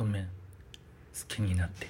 ごめん。好きになって。